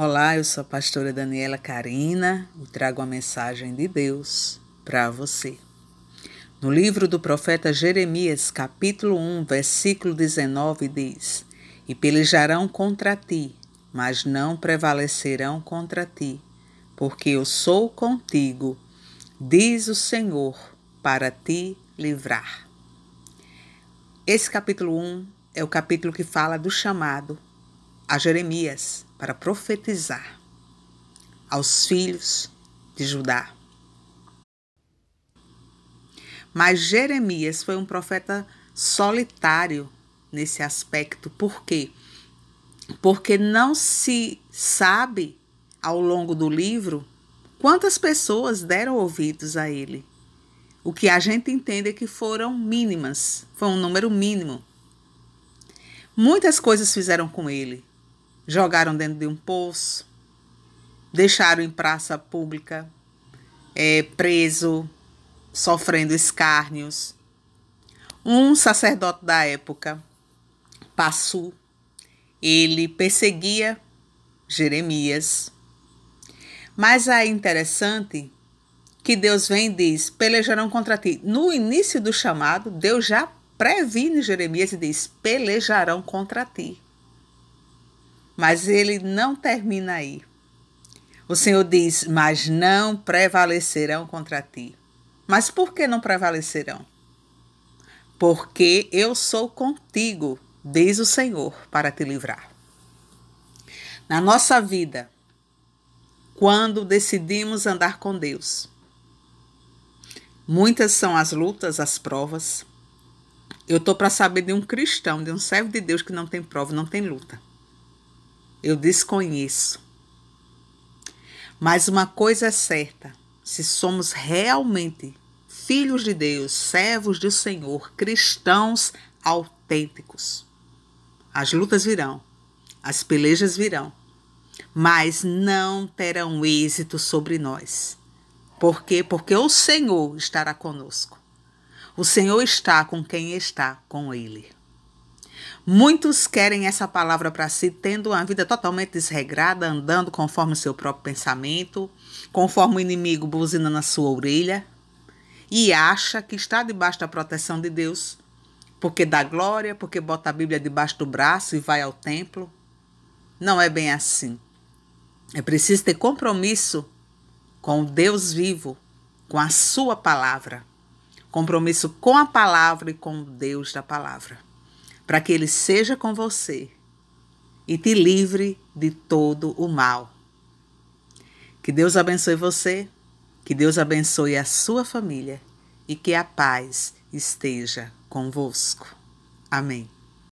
Olá, eu sou a pastora Daniela Carina e trago uma mensagem de Deus para você. No livro do profeta Jeremias, capítulo 1, versículo 19, diz: E pelejarão contra ti, mas não prevalecerão contra ti, porque eu sou contigo, diz o Senhor, para te livrar. Esse capítulo 1 é o capítulo que fala do chamado a Jeremias para profetizar aos filhos de Judá. Mas Jeremias foi um profeta solitário nesse aspecto. Por quê? Porque não se sabe ao longo do livro quantas pessoas deram ouvidos a ele. O que a gente entende é que foram mínimas, foi um número mínimo. Muitas coisas fizeram com ele, jogaram dentro de um poço, deixaram em praça pública, é, preso, sofrendo escárnios. Um sacerdote da época, Passu, ele perseguia Jeremias. Mas é interessante que Deus vem e diz: pelejarão contra ti. No início do chamado, Deus já previne Jeremias e diz: pelejarão contra ti. Mas ele não termina aí. O Senhor diz: Mas não prevalecerão contra ti. Mas por que não prevalecerão? Porque eu sou contigo, diz o Senhor, para te livrar. Na nossa vida, quando decidimos andar com Deus, muitas são as lutas, as provas. Eu estou para saber de um cristão, de um servo de Deus que não tem prova, não tem luta eu desconheço. Mas uma coisa é certa: se somos realmente filhos de Deus, servos do Senhor, cristãos autênticos, as lutas virão, as pelejas virão, mas não terão êxito sobre nós. Por quê? Porque o Senhor estará conosco. O Senhor está com quem está com Ele. Muitos querem essa palavra para si, tendo uma vida totalmente desregrada, andando conforme o seu próprio pensamento, conforme o inimigo buzina na sua orelha, e acha que está debaixo da proteção de Deus, porque dá glória, porque bota a Bíblia debaixo do braço e vai ao templo. Não é bem assim. É preciso ter compromisso com o Deus vivo, com a sua palavra. Compromisso com a palavra e com o Deus da palavra para que Ele seja com você e te livre de todo o mal. Que Deus abençoe você, que Deus abençoe a sua família e que a paz esteja convosco. Amém.